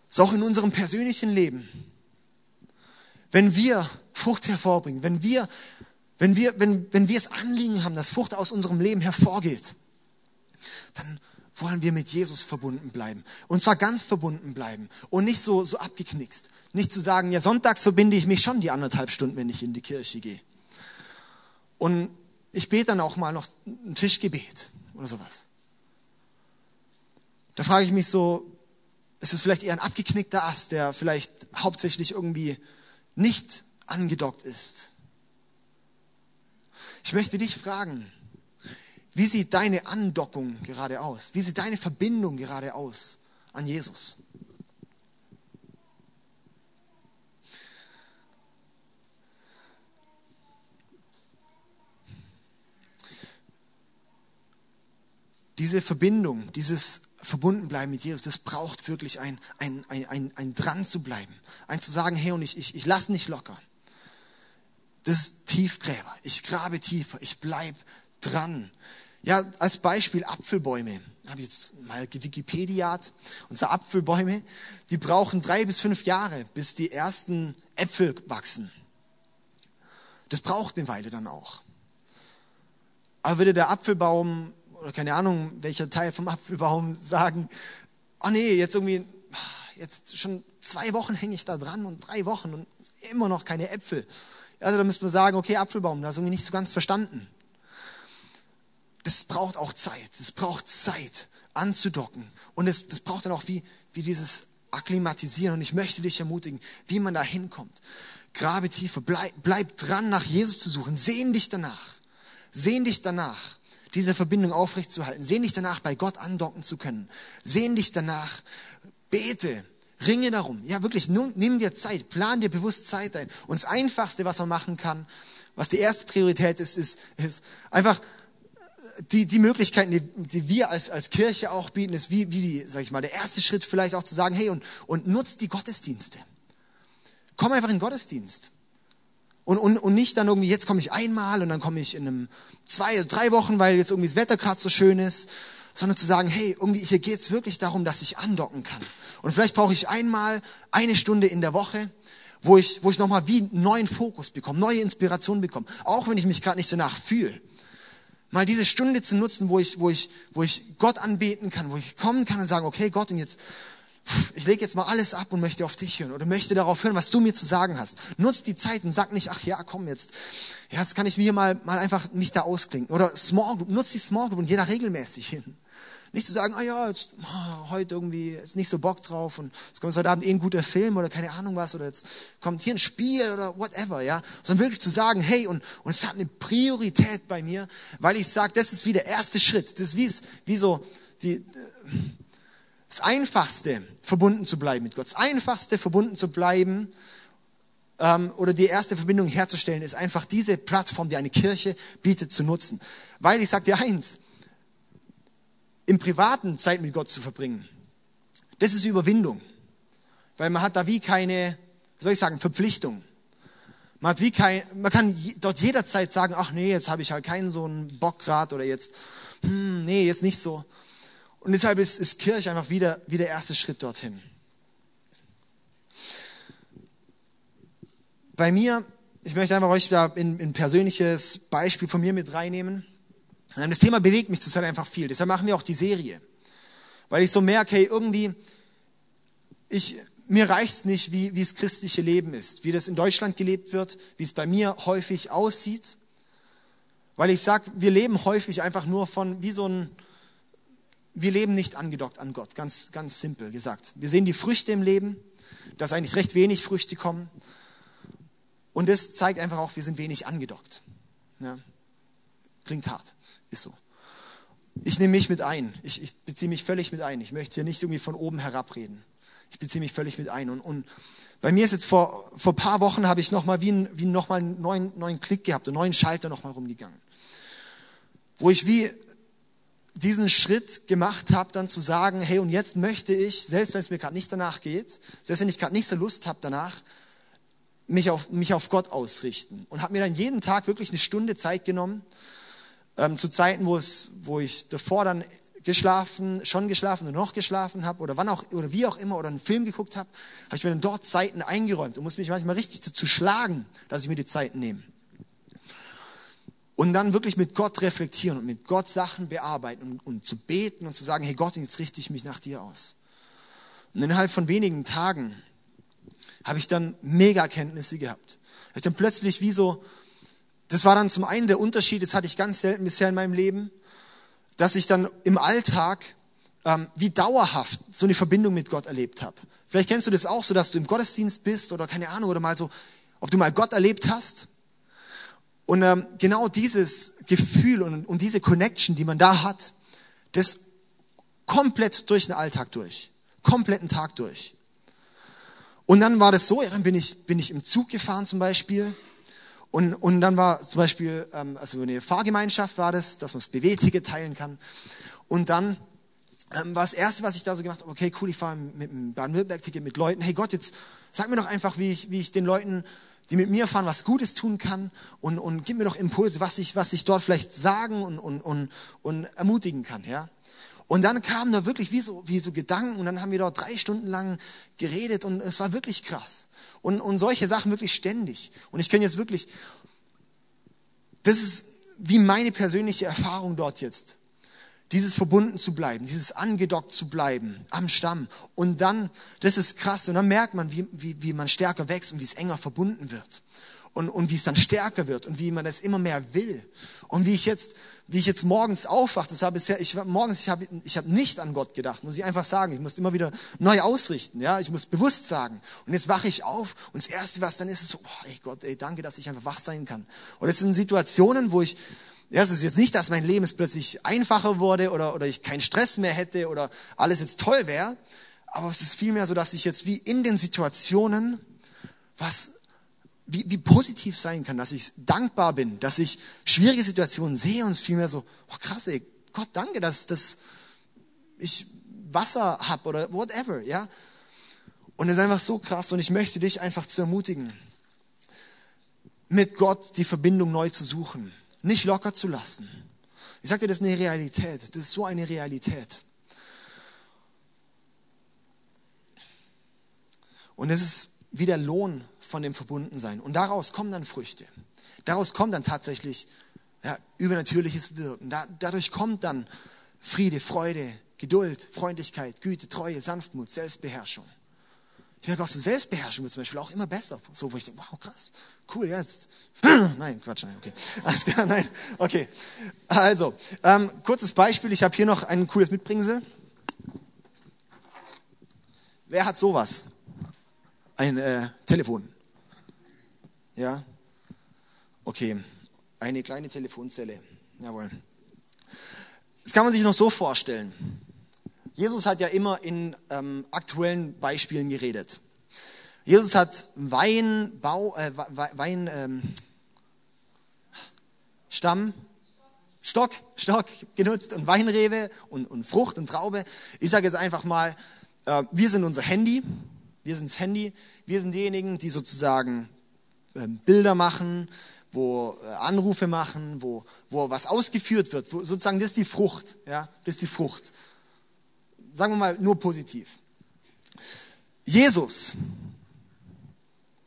So auch in unserem persönlichen Leben. Wenn wir Frucht hervorbringen, wenn wir wenn wir, wenn, wenn wir es Anliegen haben, dass Frucht aus unserem Leben hervorgeht, dann wollen wir mit Jesus verbunden bleiben. Und zwar ganz verbunden bleiben. Und nicht so, so abgeknickst. Nicht zu sagen, ja, sonntags verbinde ich mich schon die anderthalb Stunden, wenn ich in die Kirche gehe. Und ich bete dann auch mal noch ein Tischgebet oder sowas. Da frage ich mich so, ist es vielleicht eher ein abgeknickter Ast, der vielleicht hauptsächlich irgendwie nicht angedockt ist? Ich möchte dich fragen, wie sieht deine Andockung gerade aus? Wie sieht deine Verbindung gerade aus an Jesus? Diese Verbindung, dieses Verbundenbleiben mit Jesus, das braucht wirklich ein, ein, ein, ein, ein dran zu bleiben. Ein zu sagen, hey, und ich, ich, ich lasse nicht locker. Das ist Tiefgräber. Ich grabe tiefer. Ich bleib dran. Ja, als Beispiel Apfelbäume. Habe ich jetzt mal Wikipediat. Unsere Apfelbäume, die brauchen drei bis fünf Jahre, bis die ersten Äpfel wachsen. Das braucht eine Weile dann auch. Aber würde der Apfelbaum, oder keine Ahnung, welcher Teil vom Apfelbaum sagen, oh nee, jetzt irgendwie, jetzt schon zwei Wochen hänge ich da dran und drei Wochen und immer noch keine Äpfel. Also da müsste man sagen, okay, Apfelbaum, das ist irgendwie nicht so ganz verstanden. Das braucht auch Zeit. Das braucht Zeit anzudocken. Und das, das braucht dann auch wie, wie dieses Akklimatisieren. Und ich möchte dich ermutigen, wie man da hinkommt. Grabe tiefer, bleib, bleib dran, nach Jesus zu suchen. Sehn dich danach. Sehn dich danach, diese Verbindung aufrechtzuerhalten. Sehn dich danach, bei Gott andocken zu können. Sehn dich danach, bete, Ringe darum. Ja, wirklich, nimm dir Zeit, plan dir bewusst Zeit ein. Und das Einfachste, was man machen kann, was die erste Priorität ist, ist, ist einfach die, die Möglichkeiten, die, die wir als, als Kirche auch bieten, ist wie, wie die, sag ich mal, der erste Schritt vielleicht auch zu sagen, hey, und, und nutzt die Gottesdienste. Komm einfach in den Gottesdienst. Und, und, und nicht dann irgendwie, jetzt komme ich einmal und dann komme ich in einem zwei oder drei Wochen, weil jetzt irgendwie das Wetter gerade so schön ist, sondern zu sagen, hey, irgendwie hier geht es wirklich darum, dass ich andocken kann. Und vielleicht brauche ich einmal eine Stunde in der Woche, wo ich, wo ich nochmal wie einen neuen Fokus bekomme, neue Inspiration bekomme, auch wenn ich mich gerade nicht danach fühle. Mal diese Stunde zu nutzen, wo ich, wo ich, wo ich Gott anbeten kann, wo ich kommen kann und sagen, okay, Gott, und jetzt, ich lege jetzt mal alles ab und möchte auf dich hören oder möchte darauf hören, was du mir zu sagen hast. Nutz die Zeit und sag nicht, ach ja, komm jetzt, jetzt kann ich mir mal, mal einfach nicht da ausklinken. Oder Small Group, nutz die Small Group und da regelmäßig hin. Nicht zu sagen, ah ja, jetzt, oh, heute irgendwie ist nicht so Bock drauf und es kommt heute Abend eh ein guter Film oder keine Ahnung was oder jetzt kommt hier ein Spiel oder whatever, ja. Sondern wirklich zu sagen, hey, und, und es hat eine Priorität bei mir, weil ich sage, das ist wie der erste Schritt. Das ist wie, wie so die, das Einfachste, verbunden zu bleiben mit Gott. Das Einfachste, verbunden zu bleiben ähm, oder die erste Verbindung herzustellen, ist einfach diese Plattform, die eine Kirche bietet, zu nutzen. Weil ich sage dir eins, im Privaten Zeit mit Gott zu verbringen, das ist Überwindung. Weil man hat da wie keine, soll ich sagen, Verpflichtung. Man, hat wie kein, man kann dort jederzeit sagen, ach nee, jetzt habe ich halt keinen so einen Bock grad oder jetzt, hm, nee, jetzt nicht so. Und deshalb ist, ist Kirche einfach wieder, wieder der erste Schritt dorthin. Bei mir ich möchte einfach euch da ein, ein persönliches Beispiel von mir mit reinnehmen. Das Thema bewegt mich zurzeit einfach viel. Deshalb machen wir auch die Serie. Weil ich so merke, hey, irgendwie, ich, mir reicht's nicht, wie, wie das christliche Leben ist, wie das in Deutschland gelebt wird, wie es bei mir häufig aussieht. Weil ich sag, wir leben häufig einfach nur von, wie so ein, wir leben nicht angedockt an Gott, ganz, ganz simpel gesagt. Wir sehen die Früchte im Leben, dass eigentlich recht wenig Früchte kommen. Und das zeigt einfach auch, wir sind wenig angedockt. Ja. Klingt hart, ist so. Ich nehme mich mit ein. Ich, ich beziehe mich völlig mit ein. Ich möchte hier nicht irgendwie von oben herabreden. Ich beziehe mich völlig mit ein. Und, und bei mir ist jetzt vor, vor paar Wochen habe ich nochmal wie, wie nochmal einen neuen, neuen Klick gehabt, einen neuen Schalter nochmal rumgegangen. Wo ich wie diesen Schritt gemacht habe, dann zu sagen, hey, und jetzt möchte ich, selbst wenn es mir gerade nicht danach geht, selbst wenn ich gerade nicht so Lust habe danach, mich auf, mich auf Gott ausrichten. Und habe mir dann jeden Tag wirklich eine Stunde Zeit genommen, ähm, zu Zeiten, wo, es, wo ich davor dann geschlafen, schon geschlafen oder noch geschlafen habe oder wann auch oder wie auch immer oder einen Film geguckt habe, habe ich mir dann dort Zeiten eingeräumt und muss mich manchmal richtig zu, zu schlagen, dass ich mir die Zeit nehme. Und dann wirklich mit Gott reflektieren und mit Gott Sachen bearbeiten und, und zu beten und zu sagen, hey Gott, jetzt richte ich mich nach dir aus. Und innerhalb von wenigen Tagen habe ich dann mega Kenntnisse gehabt. Habe ich dann plötzlich wie so, das war dann zum einen der Unterschied, das hatte ich ganz selten bisher in meinem Leben, dass ich dann im Alltag ähm, wie dauerhaft so eine Verbindung mit Gott erlebt habe. Vielleicht kennst du das auch so, dass du im Gottesdienst bist oder keine Ahnung, oder mal so, ob du mal Gott erlebt hast. Und ähm, genau dieses Gefühl und, und diese Connection, die man da hat, das komplett durch den Alltag durch. Kompletten Tag durch. Und dann war das so, ja, dann bin ich, bin ich im Zug gefahren zum Beispiel und, und dann war zum Beispiel, ähm, also eine Fahrgemeinschaft war das, dass man das BW-Ticket teilen kann. Und dann ähm, war das Erste, was ich da so gemacht habe, okay, cool, ich fahre mit dem Baden-Württemberg-Ticket mit Leuten. Hey Gott, jetzt sag mir doch einfach, wie ich, wie ich den Leuten, die mit mir fahren, was Gutes tun kann und, und gib mir doch Impulse, was ich, was ich dort vielleicht sagen und, und, und, und ermutigen kann. Ja? Und dann kamen da wirklich wie so, wie so Gedanken und dann haben wir dort drei Stunden lang geredet und es war wirklich krass. Und, und solche Sachen wirklich ständig. Und ich kann jetzt wirklich, das ist wie meine persönliche Erfahrung dort jetzt. Dieses verbunden zu bleiben, dieses angedockt zu bleiben am Stamm. Und dann, das ist krass. Und dann merkt man, wie, wie, wie man stärker wächst und wie es enger verbunden wird und, und wie es dann stärker wird und wie man das immer mehr will. Und wie ich jetzt, wie ich jetzt morgens aufwache, das war bisher, ich war morgens, ich habe ich hab nicht an Gott gedacht, muss ich einfach sagen. Ich muss immer wieder neu ausrichten, ja. Ich muss bewusst sagen. Und jetzt wache ich auf und das Erste, was dann ist, ist so, oh, ey Gott, ey, danke, dass ich einfach wach sein kann. Und es sind Situationen, wo ich, ja, es ist jetzt nicht, dass mein Leben jetzt plötzlich einfacher wurde oder, oder ich keinen Stress mehr hätte oder alles jetzt toll wäre. Aber es ist vielmehr so, dass ich jetzt wie in den Situationen was wie, wie positiv sein kann, dass ich dankbar bin, dass ich schwierige Situationen sehe und es vielmehr so, oh krass, ey, Gott danke, dass, dass ich Wasser hab oder whatever, ja. Und es ist einfach so krass und ich möchte dich einfach zu ermutigen, mit Gott die Verbindung neu zu suchen, nicht locker zu lassen. Ich dir, das ist eine Realität, das ist so eine Realität. Und es ist wie der Lohn von dem Verbundensein. Und daraus kommen dann Früchte. Daraus kommt dann tatsächlich ja, übernatürliches Wirken. Da, dadurch kommt dann Friede, Freude, Geduld, Freundlichkeit, Güte, Treue, Sanftmut, Selbstbeherrschung. Ich merke auch so Selbstbeherrschung wird zum Beispiel auch immer besser. So, wo ich denke, wow, krass, cool, jetzt. nein, Quatsch, nein, okay. Alles klar, nein, okay. Also, ähm, kurzes Beispiel. Ich habe hier noch ein cooles Mitbringsel. Wer hat sowas? Ein äh, Telefon. Ja? Okay, eine kleine Telefonzelle. Jawohl. Das kann man sich noch so vorstellen. Jesus hat ja immer in ähm, aktuellen Beispielen geredet. Jesus hat Wein, Bau, äh, Wein, ähm, Stamm, Stock, Stock genutzt und Weinrebe und, und Frucht und Traube. Ich sage jetzt einfach mal, äh, wir sind unser Handy, wir sind das Handy, wir sind diejenigen, die sozusagen Bilder machen, wo äh, Anrufe machen, wo, wo was ausgeführt wird. Wo, sozusagen, das ist die Frucht. Ja? Das ist die Frucht. Sagen wir mal nur positiv. Jesus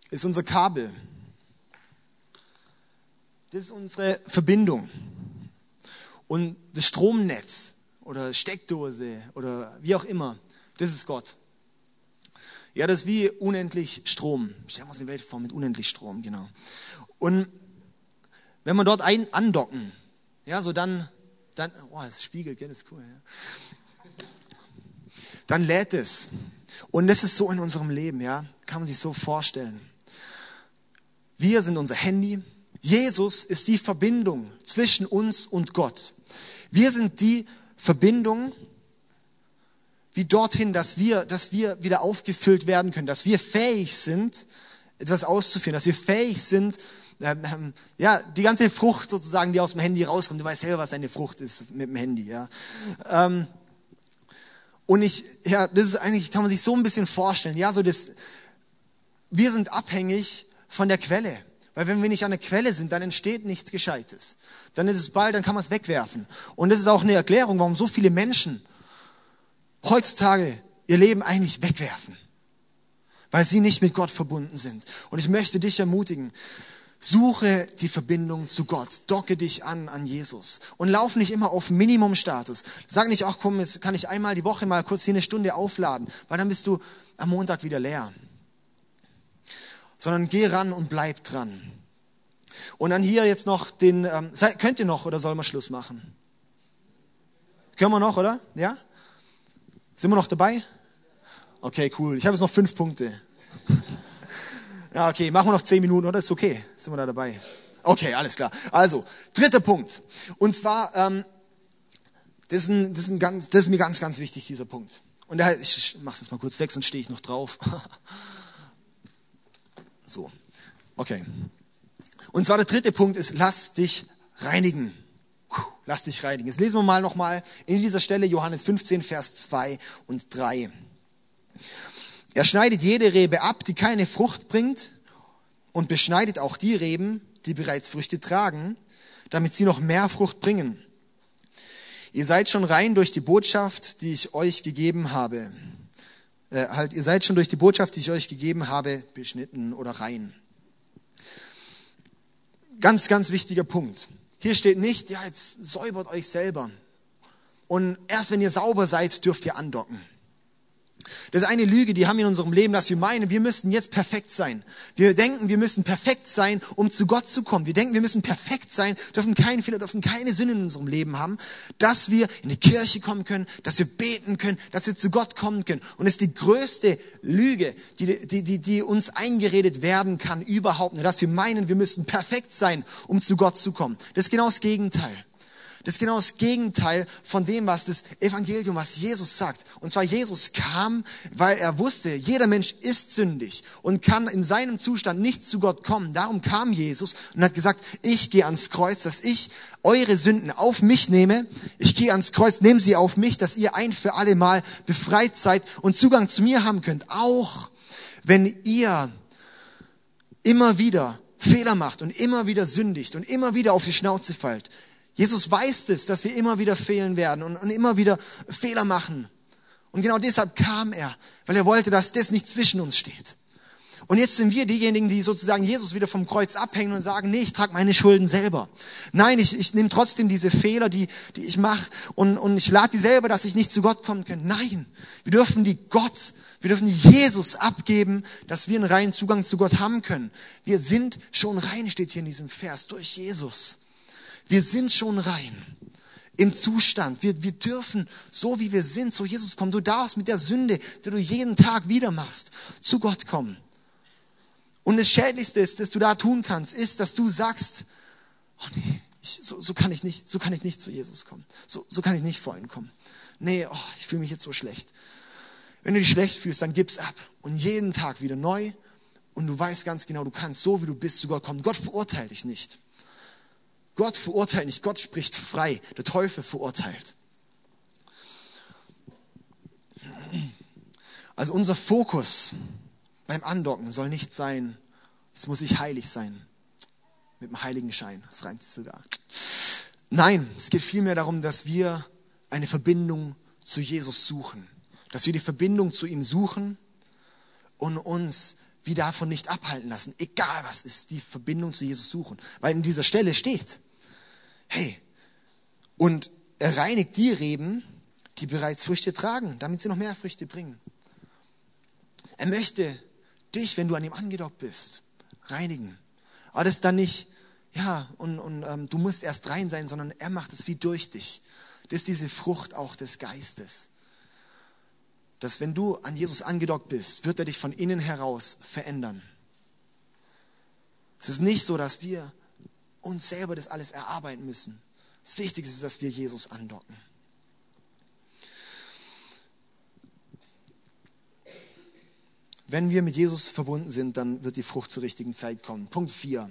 ist unser Kabel. das ist unsere Verbindung. Und das Stromnetz oder Steckdose oder wie auch immer, das ist Gott. Ja, das ist wie unendlich Strom. Stellen wir uns die Welt vor mit unendlich Strom, genau. Und wenn wir dort ein andocken, ja, so dann, dann, oh, das spiegelt, ja, das ist cool. Ja. Dann lädt es. Und das ist so in unserem Leben, ja, kann man sich so vorstellen. Wir sind unser Handy. Jesus ist die Verbindung zwischen uns und Gott. Wir sind die Verbindung, wie dorthin, dass wir, dass wir wieder aufgefüllt werden können, dass wir fähig sind, etwas auszuführen, dass wir fähig sind, ähm, ähm, ja, die ganze Frucht sozusagen, die aus dem Handy rauskommt. Du weißt selber, was deine Frucht ist mit dem Handy, ja. Ähm, und ich, ja, das ist eigentlich, kann man sich so ein bisschen vorstellen, ja, so das, wir sind abhängig von der Quelle. Weil wenn wir nicht an der Quelle sind, dann entsteht nichts Gescheites. Dann ist es bald, dann kann man es wegwerfen. Und das ist auch eine Erklärung, warum so viele Menschen heutzutage ihr Leben eigentlich wegwerfen. Weil sie nicht mit Gott verbunden sind. Und ich möchte dich ermutigen, Suche die Verbindung zu Gott. Docke dich an an Jesus. Und lauf nicht immer auf Minimumstatus. Sag nicht, ach komm, jetzt kann ich einmal die Woche mal kurz hier eine Stunde aufladen, weil dann bist du am Montag wieder leer. Sondern geh ran und bleib dran. Und dann hier jetzt noch den, ähm, könnt ihr noch oder soll man Schluss machen? Können wir noch, oder? Ja? Sind wir noch dabei? Okay, cool. Ich habe jetzt noch fünf Punkte. Ja, okay, machen wir noch zehn Minuten, oder? Ist okay. Sind wir da dabei? Okay, alles klar. Also, dritter Punkt. Und zwar, ähm, das, ist ein, das, ist ein ganz, das ist mir ganz, ganz wichtig, dieser Punkt. Und da, ich mache das mal kurz weg, sonst stehe ich noch drauf. so, okay. Und zwar der dritte Punkt ist, lass dich reinigen. Lass dich reinigen. Jetzt lesen wir mal nochmal in dieser Stelle Johannes 15, Vers 2 und 3. Er schneidet jede Rebe ab, die keine Frucht bringt und beschneidet auch die Reben, die bereits Früchte tragen, damit sie noch mehr Frucht bringen. Ihr seid schon rein durch die Botschaft, die ich euch gegeben habe. Äh, halt, ihr seid schon durch die Botschaft, die ich euch gegeben habe, beschnitten oder rein. Ganz, ganz wichtiger Punkt. Hier steht nicht, ja, jetzt säubert euch selber. Und erst wenn ihr sauber seid, dürft ihr andocken. Das ist eine Lüge, die haben wir in unserem Leben, dass wir meinen, wir müssten jetzt perfekt sein. Wir denken, wir müssen perfekt sein, um zu Gott zu kommen. Wir denken, wir müssen perfekt sein, dürfen keinen Fehler, dürfen keine Sünde in unserem Leben haben, dass wir in die Kirche kommen können, dass wir beten können, dass wir zu Gott kommen können. Und es ist die größte Lüge, die, die, die, die uns eingeredet werden kann, überhaupt dass wir meinen, wir müssten perfekt sein, um zu Gott zu kommen. Das ist genau das Gegenteil. Das ist genau das Gegenteil von dem, was das Evangelium, was Jesus sagt. Und zwar Jesus kam, weil er wusste, jeder Mensch ist sündig und kann in seinem Zustand nicht zu Gott kommen. Darum kam Jesus und hat gesagt, ich gehe ans Kreuz, dass ich eure Sünden auf mich nehme. Ich gehe ans Kreuz, nehme sie auf mich, dass ihr ein für alle Mal befreit seid und Zugang zu mir haben könnt. Auch wenn ihr immer wieder Fehler macht und immer wieder sündigt und immer wieder auf die Schnauze fallt. Jesus weiß es, dass wir immer wieder fehlen werden und, und immer wieder Fehler machen. Und genau deshalb kam er, weil er wollte, dass das nicht zwischen uns steht. Und jetzt sind wir diejenigen, die sozusagen Jesus wieder vom Kreuz abhängen und sagen, nee, ich trage meine Schulden selber. Nein, ich, ich nehme trotzdem diese Fehler, die, die ich mache und, und ich lade die selber, dass ich nicht zu Gott kommen kann. Nein, wir dürfen die Gott, wir dürfen Jesus abgeben, dass wir einen reinen Zugang zu Gott haben können. Wir sind schon rein, steht hier in diesem Vers, durch Jesus. Wir sind schon rein im Zustand. Wir, wir dürfen, so wie wir sind, so Jesus kommen. Du darfst mit der Sünde, die du jeden Tag wieder machst, zu Gott kommen. Und das Schädlichste ist, das du da tun kannst, ist, dass du sagst, oh nee, ich, so, so, kann ich nicht, so kann ich nicht zu Jesus kommen. So, so kann ich nicht vor ihn kommen. Nee, oh, ich fühle mich jetzt so schlecht. Wenn du dich schlecht fühlst, dann gib's ab. Und jeden Tag wieder neu. Und du weißt ganz genau, du kannst so, wie du bist, zu Gott kommen. Gott verurteilt dich nicht. Gott verurteilt nicht, Gott spricht frei. Der Teufel verurteilt. Also unser Fokus beim Andocken soll nicht sein, es muss ich heilig sein. Mit dem heiligen Schein. Das reimt sich sogar. Nein, es geht vielmehr darum, dass wir eine Verbindung zu Jesus suchen. Dass wir die Verbindung zu ihm suchen und uns wie davon nicht abhalten lassen, egal was ist, die Verbindung zu Jesus suchen. Weil in dieser Stelle steht, hey, und er reinigt die Reben, die bereits Früchte tragen, damit sie noch mehr Früchte bringen. Er möchte dich, wenn du an ihm angedockt bist, reinigen. Aber das ist dann nicht, ja, und, und ähm, du musst erst rein sein, sondern er macht es wie durch dich. Das ist diese Frucht auch des Geistes. Dass wenn du an Jesus angedockt bist, wird er dich von innen heraus verändern. Es ist nicht so, dass wir uns selber das alles erarbeiten müssen. Das Wichtigste ist, dass wir Jesus andocken. Wenn wir mit Jesus verbunden sind, dann wird die Frucht zur richtigen Zeit kommen. Punkt 4.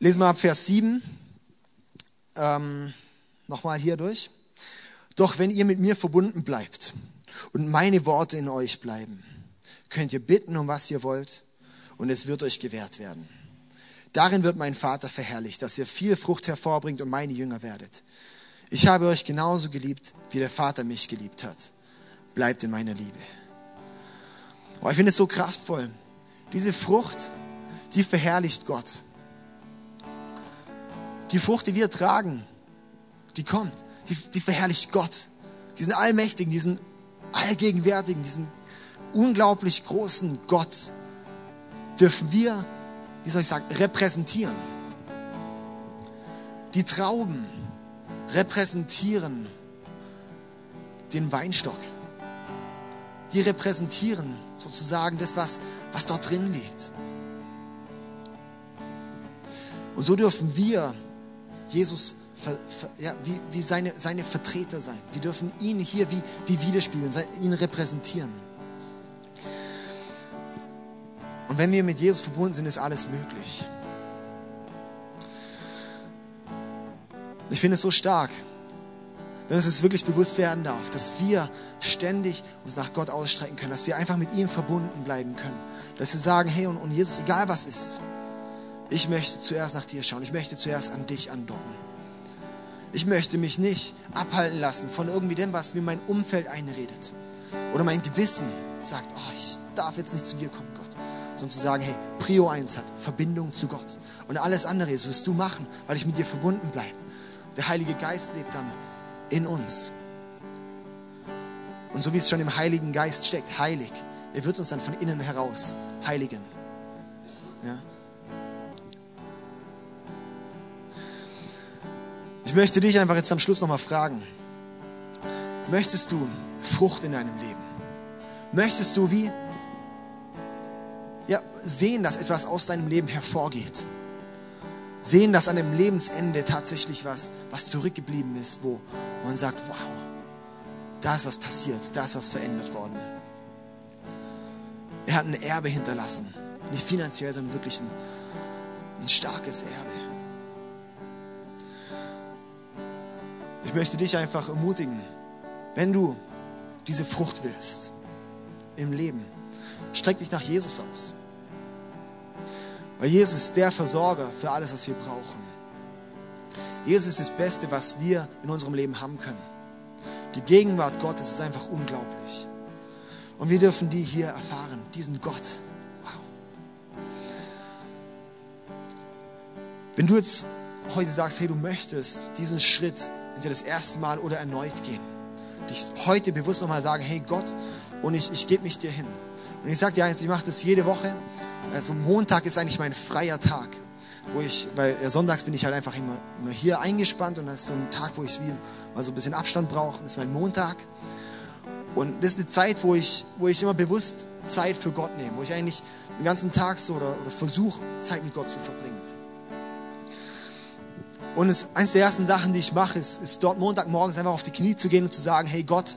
Lesen wir ab Vers 7. Ähm, Nochmal hier durch. Doch wenn ihr mit mir verbunden bleibt und meine Worte in euch bleiben, könnt ihr bitten, um was ihr wollt, und es wird euch gewährt werden. Darin wird mein Vater verherrlicht, dass ihr viel Frucht hervorbringt und meine Jünger werdet. Ich habe euch genauso geliebt, wie der Vater mich geliebt hat. Bleibt in meiner Liebe. Oh, ich finde es so kraftvoll. Diese Frucht, die verherrlicht Gott. Die Frucht, die wir tragen, die kommt, die, die verherrlicht Gott. Diesen allmächtigen, diesen allgegenwärtigen, diesen unglaublich großen Gott dürfen wir, wie soll ich sagen, repräsentieren. Die Trauben repräsentieren den Weinstock die repräsentieren sozusagen das, was, was dort drin liegt. Und so dürfen wir Jesus ja, wie, wie seine, seine Vertreter sein. Wir dürfen ihn hier wie, wie widerspiegeln, ihn repräsentieren. Und wenn wir mit Jesus verbunden sind, ist alles möglich. Ich finde es so stark, dass es wirklich bewusst werden darf, dass wir ständig uns nach Gott ausstrecken können, dass wir einfach mit ihm verbunden bleiben können. Dass wir sagen, hey, und, und Jesus, egal was ist, ich möchte zuerst nach dir schauen, ich möchte zuerst an dich andocken. Ich möchte mich nicht abhalten lassen von irgendwie dem, was mir mein Umfeld einredet. Oder mein Gewissen sagt, oh, ich darf jetzt nicht zu dir kommen, Gott. Sondern zu sagen, hey, Prio 1 hat Verbindung zu Gott. Und alles andere, wirst du machen, weil ich mit dir verbunden bleibe. Der Heilige Geist lebt dann in uns. Und so wie es schon im Heiligen Geist steckt, heilig, er wird uns dann von innen heraus heiligen. Ja? Ich möchte dich einfach jetzt am Schluss nochmal fragen. Möchtest du Frucht in deinem Leben? Möchtest du wie ja, sehen, dass etwas aus deinem Leben hervorgeht? sehen, dass an dem Lebensende tatsächlich was, was zurückgeblieben ist, wo man sagt, wow, da ist was passiert, da ist was verändert worden. Er hat ein Erbe hinterlassen. Nicht finanziell, sondern wirklich ein, ein starkes Erbe. Ich möchte dich einfach ermutigen, wenn du diese Frucht willst im Leben, streck dich nach Jesus aus. Weil Jesus ist der Versorger für alles, was wir brauchen. Jesus ist das Beste, was wir in unserem Leben haben können. Die Gegenwart Gottes ist einfach unglaublich. Und wir dürfen die hier erfahren, diesen Gott. Wow. Wenn du jetzt heute sagst, hey, du möchtest diesen Schritt entweder das erste Mal oder erneut gehen, dich heute bewusst nochmal sagen, hey Gott, und ich, ich gebe mich dir hin. Und ich sage dir eins, ich mache das jede Woche also Montag ist eigentlich mein freier Tag, wo ich, weil sonntags bin ich halt einfach immer, immer hier eingespannt und das ist so ein Tag, wo ich wie mal so ein bisschen Abstand brauche. Das ist mein Montag. Und das ist eine Zeit, wo ich, wo ich immer bewusst Zeit für Gott nehme, wo ich eigentlich den ganzen Tag so oder, oder versuche, Zeit mit Gott zu verbringen. Und es, eines der ersten Sachen, die ich mache, ist, ist dort Montagmorgens einfach auf die Knie zu gehen und zu sagen, hey Gott,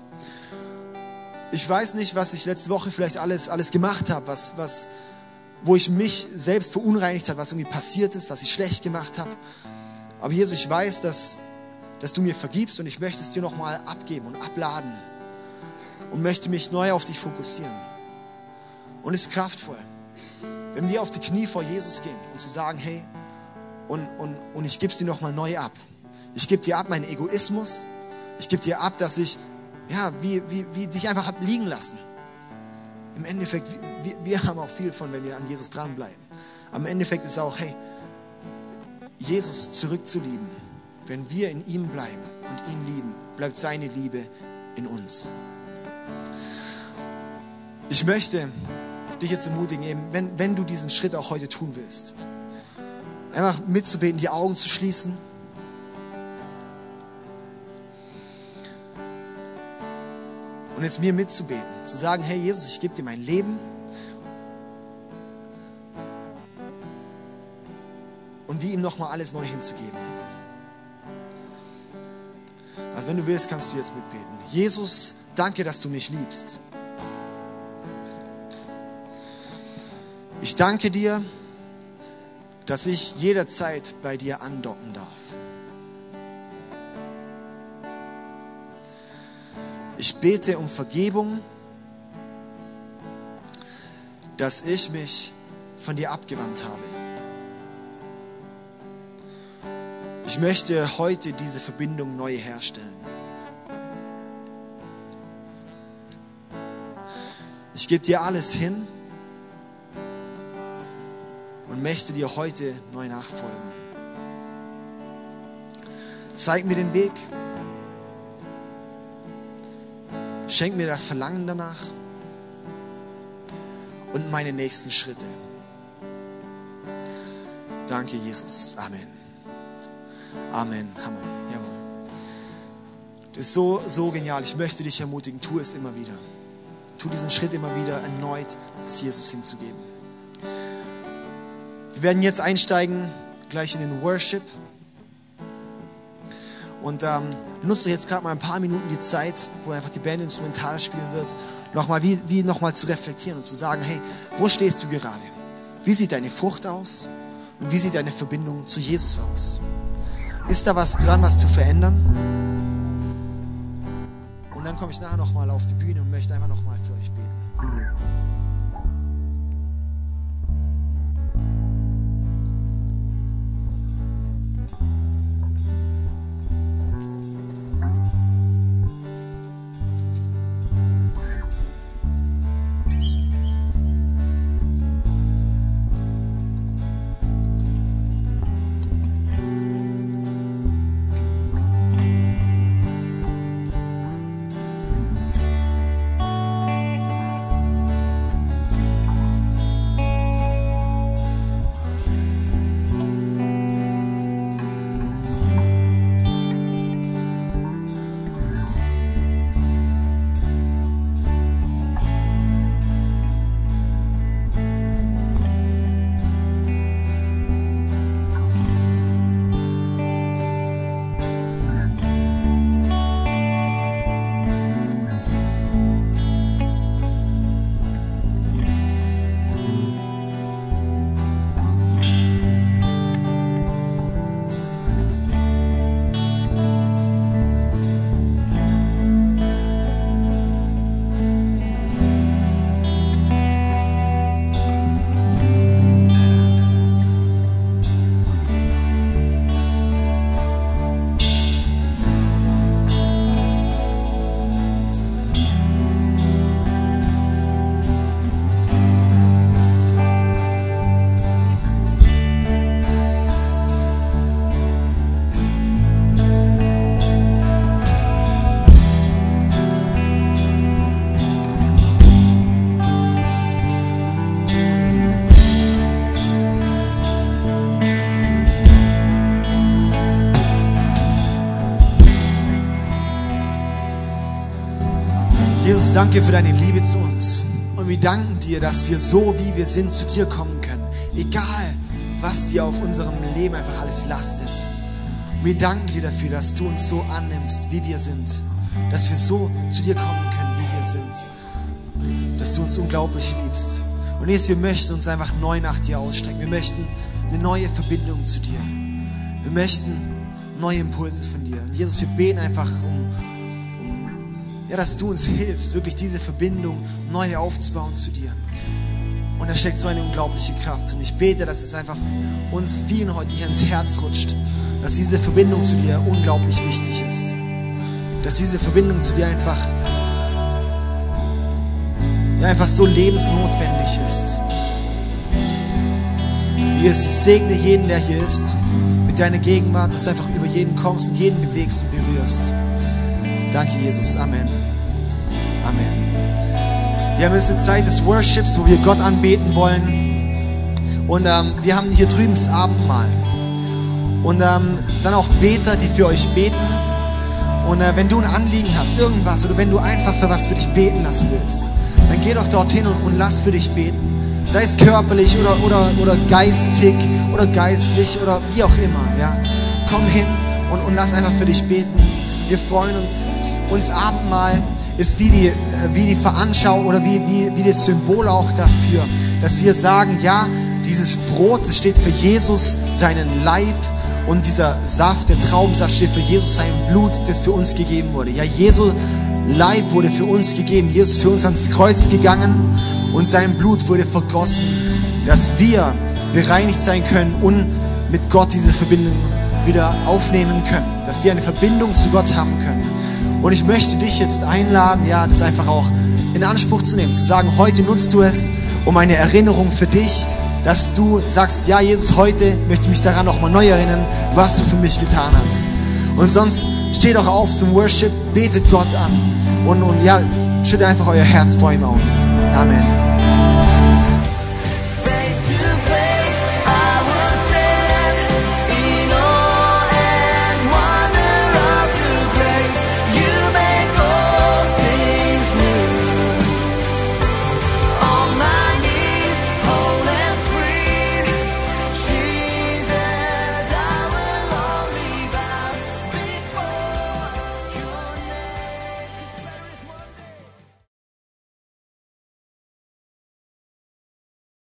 ich weiß nicht, was ich letzte Woche vielleicht alles, alles gemacht habe, was, was, wo ich mich selbst verunreinigt habe, was irgendwie passiert ist, was ich schlecht gemacht habe. Aber Jesus, ich weiß, dass, dass du mir vergibst und ich möchte es dir nochmal abgeben und abladen und möchte mich neu auf dich fokussieren. Und es ist kraftvoll, wenn wir auf die Knie vor Jesus gehen und zu sagen, hey, und, und, und ich gebe es dir nochmal neu ab. Ich gebe dir ab meinen Egoismus. Ich gebe dir ab, dass ich, ja, wie, wie, wie dich einfach habe liegen lassen im Endeffekt, wir, wir haben auch viel von, wenn wir an Jesus dranbleiben. Aber im Endeffekt ist auch, hey, Jesus zurückzulieben. Wenn wir in ihm bleiben und ihn lieben, bleibt seine Liebe in uns. Ich möchte dich jetzt ermutigen, eben, wenn, wenn du diesen Schritt auch heute tun willst, einfach mitzubeten, die Augen zu schließen. Und jetzt mir mitzubeten, zu sagen, hey Jesus, ich gebe dir mein Leben. Und wie ihm nochmal alles neu hinzugeben. Also wenn du willst, kannst du jetzt mitbeten. Jesus, danke, dass du mich liebst. Ich danke dir, dass ich jederzeit bei dir andocken darf. Ich bete um Vergebung, dass ich mich von dir abgewandt habe. Ich möchte heute diese Verbindung neu herstellen. Ich gebe dir alles hin und möchte dir heute neu nachfolgen. Zeig mir den Weg. Schenk mir das Verlangen danach und meine nächsten Schritte. Danke, Jesus. Amen. Amen. Hammer. Jawohl. Das ist so, so genial. Ich möchte dich ermutigen, tu es immer wieder. Tu diesen Schritt immer wieder erneut, es Jesus hinzugeben. Wir werden jetzt einsteigen, gleich in den Worship. Und ähm, nutze jetzt gerade mal ein paar Minuten die Zeit, wo einfach die Band instrumental spielen wird, nochmal wie, wie nochmal zu reflektieren und zu sagen, hey, wo stehst du gerade? Wie sieht deine Frucht aus? Und wie sieht deine Verbindung zu Jesus aus? Ist da was dran, was zu verändern? Und dann komme ich nachher nochmal auf die Bühne und möchte einfach nochmal für euch beten. Danke für deine Liebe zu uns. Und wir danken dir, dass wir so, wie wir sind, zu dir kommen können. Egal, was dir auf unserem Leben einfach alles lastet. Und wir danken dir dafür, dass du uns so annimmst, wie wir sind. Dass wir so zu dir kommen können, wie wir sind. Dass du uns unglaublich liebst. Und Jesus, wir möchten uns einfach neu nach dir ausstrecken. Wir möchten eine neue Verbindung zu dir. Wir möchten neue Impulse von dir. Und Jesus, wir beten einfach um ja, dass du uns hilfst, wirklich diese Verbindung neu aufzubauen zu dir. Und da steckt so eine unglaubliche Kraft. Und ich bete, dass es einfach uns vielen heute hier ins Herz rutscht, dass diese Verbindung zu dir unglaublich wichtig ist. Dass diese Verbindung zu dir einfach der einfach so lebensnotwendig ist. Jesus, ich segne jeden, der hier ist, mit deiner Gegenwart, dass du einfach über jeden kommst und jeden bewegst und berührst. Danke, Jesus. Amen. Wir haben jetzt eine Zeit des Worships, wo wir Gott anbeten wollen. Und ähm, wir haben hier drüben das Abendmahl. Und ähm, dann auch Beter, die für euch beten. Und äh, wenn du ein Anliegen hast, irgendwas, oder wenn du einfach für was für dich beten lassen willst, dann geh doch dorthin und, und lass für dich beten. Sei es körperlich oder, oder, oder geistig oder geistlich oder wie auch immer. Ja. Komm hin und, und lass einfach für dich beten. Wir freuen uns. Uns Abendmahl ist wie die, wie die Veranschauung oder wie, wie, wie das Symbol auch dafür, dass wir sagen, ja, dieses Brot, das steht für Jesus, seinen Leib und dieser Saft, der Traubensaft steht für Jesus, sein Blut, das für uns gegeben wurde. Ja, Jesu Leib wurde für uns gegeben. Jesus für uns ans Kreuz gegangen und sein Blut wurde vergossen, dass wir bereinigt sein können und mit Gott diese Verbindung wieder aufnehmen können, dass wir eine Verbindung zu Gott haben können. Und ich möchte dich jetzt einladen, ja, das einfach auch in Anspruch zu nehmen, zu sagen, heute nutzt du es, um eine Erinnerung für dich, dass du sagst, ja, Jesus, heute möchte ich mich daran nochmal neu erinnern, was du für mich getan hast. Und sonst steht doch auf zum Worship, betet Gott an und, und ja, schüttet einfach euer Herz vor ihm aus. Amen.